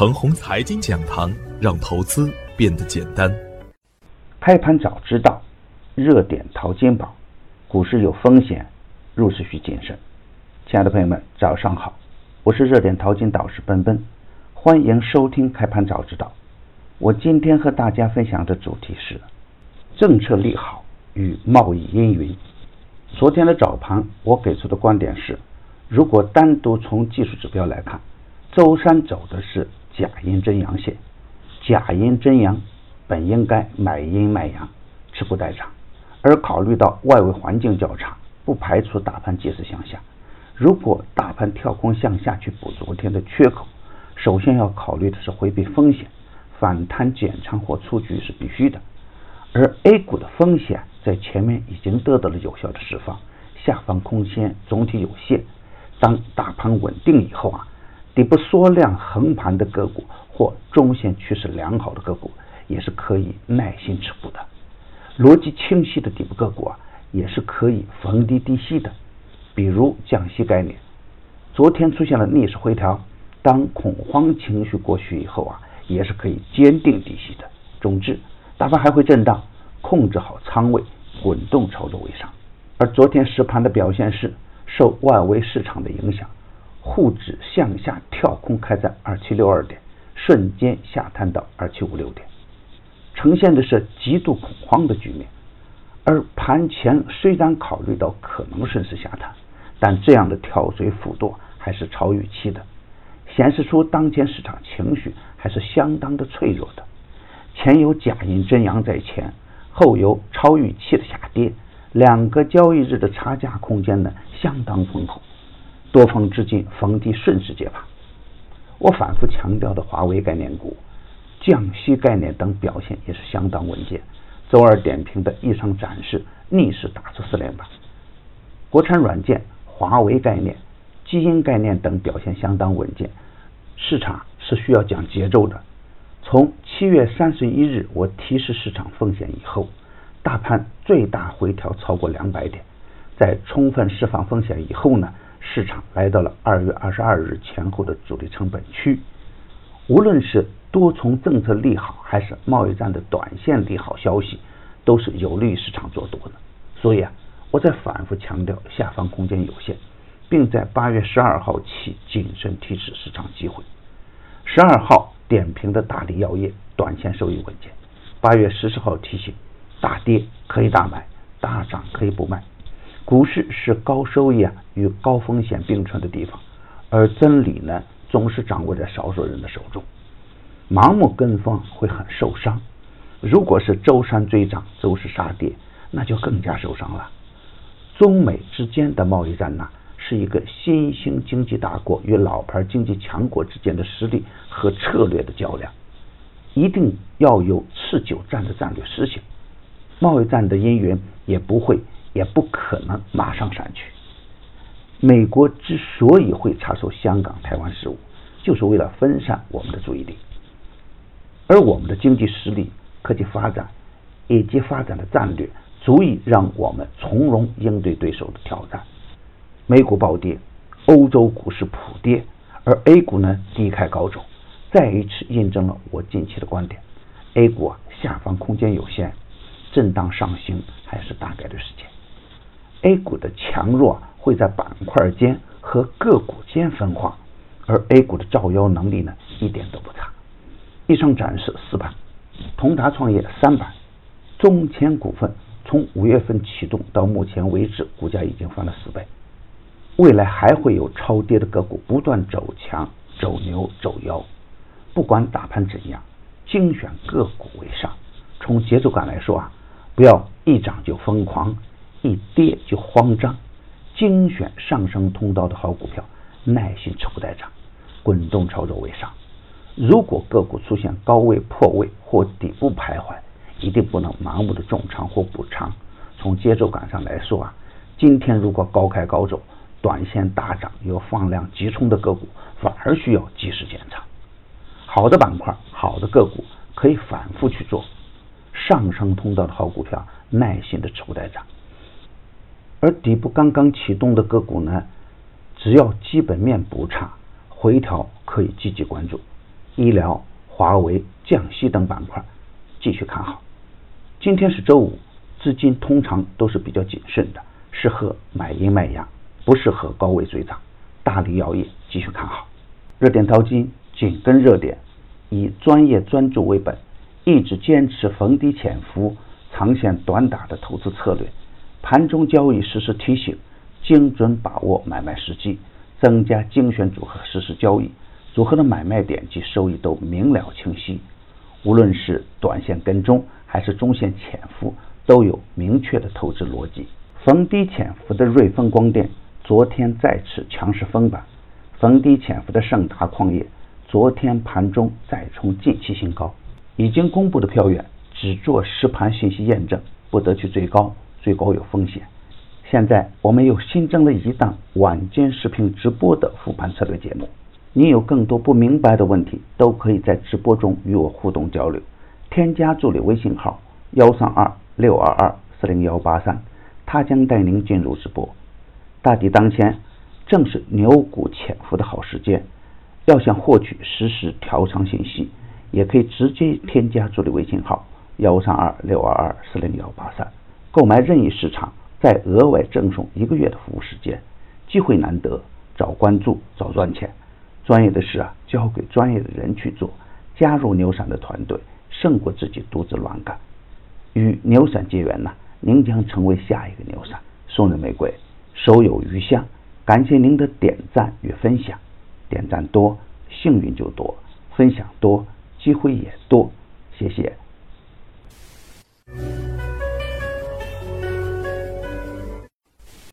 恒宏财经讲堂，让投资变得简单。开盘早知道，热点淘金宝，股市有风险，入市需谨慎。亲爱的朋友们，早上好，我是热点淘金导师奔奔，欢迎收听开盘早知道。我今天和大家分享的主题是政策利好与贸易阴云。昨天的早盘，我给出的观点是，如果单独从技术指标来看，周三走的是。假阴真阳线，假阴真阳本应该买阴卖阳，持股待涨。而考虑到外围环境较差，不排除大盘借势向下。如果大盘跳空向下去补昨天的缺口，首先要考虑的是回避风险，反弹减仓或出局是必须的。而 A 股的风险在前面已经得到了有效的释放，下方空间总体有限。当大盘稳定以后啊。底部缩量横盘的个股或中线趋势良好的个股，也是可以耐心持股的。逻辑清晰的底部个股啊，也是可以逢低低吸的。比如降息概念，昨天出现了逆势回调，当恐慌情绪过去以后啊，也是可以坚定低吸的。总之，大盘还会震荡，控制好仓位，滚动操作为上。而昨天实盘的表现是受外围市场的影响。沪指向下跳空开在二七六二点，瞬间下探到二七五六点，呈现的是极度恐慌的局面。而盘前虽然考虑到可能顺势下探，但这样的跳水幅度还是超预期的，显示出当前市场情绪还是相当的脆弱的。前有假阴真阳在前，后有超预期的下跌，两个交易日的差价空间呢相当丰厚。多方之境逢低顺势接盘。我反复强调的华为概念股、降息概念等表现也是相当稳健。周二点评的异常展示，逆势打出四连板。国产软件、华为概念、基因概念等表现相当稳健。市场是需要讲节奏的。从七月三十一日我提示市场风险以后，大盘最大回调超过两百点，在充分释放风险以后呢？市场来到了二月二十二日前后的主力成本区，无论是多重政策利好，还是贸易战的短线利好消息，都是有利于市场做多的。所以啊，我在反复强调下方空间有限，并在八月十二号起谨慎提示市场机会。十二号点评的大力药业短线收益稳健，八月十四号提醒大跌可以大买，大涨可以不卖。股市是高收益啊与高风险并存的地方，而真理呢总是掌握在少数人的手中。盲目跟风会很受伤。如果是周三追涨，周四杀跌，那就更加受伤了。中美之间的贸易战呢，是一个新兴经济大国与老牌经济强国之间的实力和策略的较量，一定要有持久战的战略思想。贸易战的因缘也不会。也不可能马上散去。美国之所以会插手香港、台湾事务，就是为了分散我们的注意力。而我们的经济实力、科技发展以及发展的战略，足以让我们从容应对对手的挑战。美股暴跌，欧洲股市普跌，而 A 股呢低开高走，再一次印证了我近期的观点：A 股啊下方空间有限，震荡上行还是大概率事件。A 股的强弱会在板块间和个股间分化，而 A 股的造妖能力呢一点都不差。以上展示四板，同达创业三板，中签股份从五月份启动到目前为止，股价已经翻了四倍。未来还会有超跌的个股不断走强、走牛、走妖。不管大盘怎样，精选个股为上。从节奏感来说啊，不要一涨就疯狂。一跌就慌张，精选上升通道的好股票，耐心持股待涨，滚动操作为上。如果个股出现高位破位或底部徘徊，一定不能盲目的重仓或补仓。从节奏感上来说啊，今天如果高开高走，短线大涨有放量急冲的个股，反而需要及时减仓。好的板块、好的个股可以反复去做，上升通道的好股票，耐心的持股待涨。而底部刚刚启动的个股呢，只要基本面不差，回调可以积极关注。医疗、华为、降息等板块继续看好。今天是周五，资金通常都是比较谨慎的，适合买阴卖阳，不适合高位追涨。大力药业继续看好。热点淘金紧跟热点，以专业专注为本，一直坚持逢低潜伏、长线短打的投资策略。盘中交易实时提醒，精准把握买卖时机，增加精选组合实时交易，组合的买卖点及收益都明了清晰。无论是短线跟踪还是中线潜伏，都有明确的投资逻辑。逢低潜伏的瑞丰光电昨天再次强势封板，逢低潜伏的盛达矿业昨天盘中再冲近期新高。已经公布的票源只做实盘信息验证，不得去追高，最高有风险。现在我们又新增了一档晚间视频直播的复盘策略节目。你有更多不明白的问题，都可以在直播中与我互动交流。添加助理微信号幺三二六二二四零幺八三，他将带您进入直播。大敌当前，正是牛股潜伏的好时间。要想获取实时调仓信息，也可以直接添加助理微信号幺三二六二二四零幺八三，购买任意市场，再额外赠送一个月的服务时间。机会难得，早关注早赚钱。专业的事啊，交给专业的人去做。加入牛散的团队，胜过自己独自乱干。与牛散结缘呢，您将成为下一个牛散。送人玫瑰，手有余香。感谢您的点赞与分享，点赞多，幸运就多；分享多，机会也多。谢谢。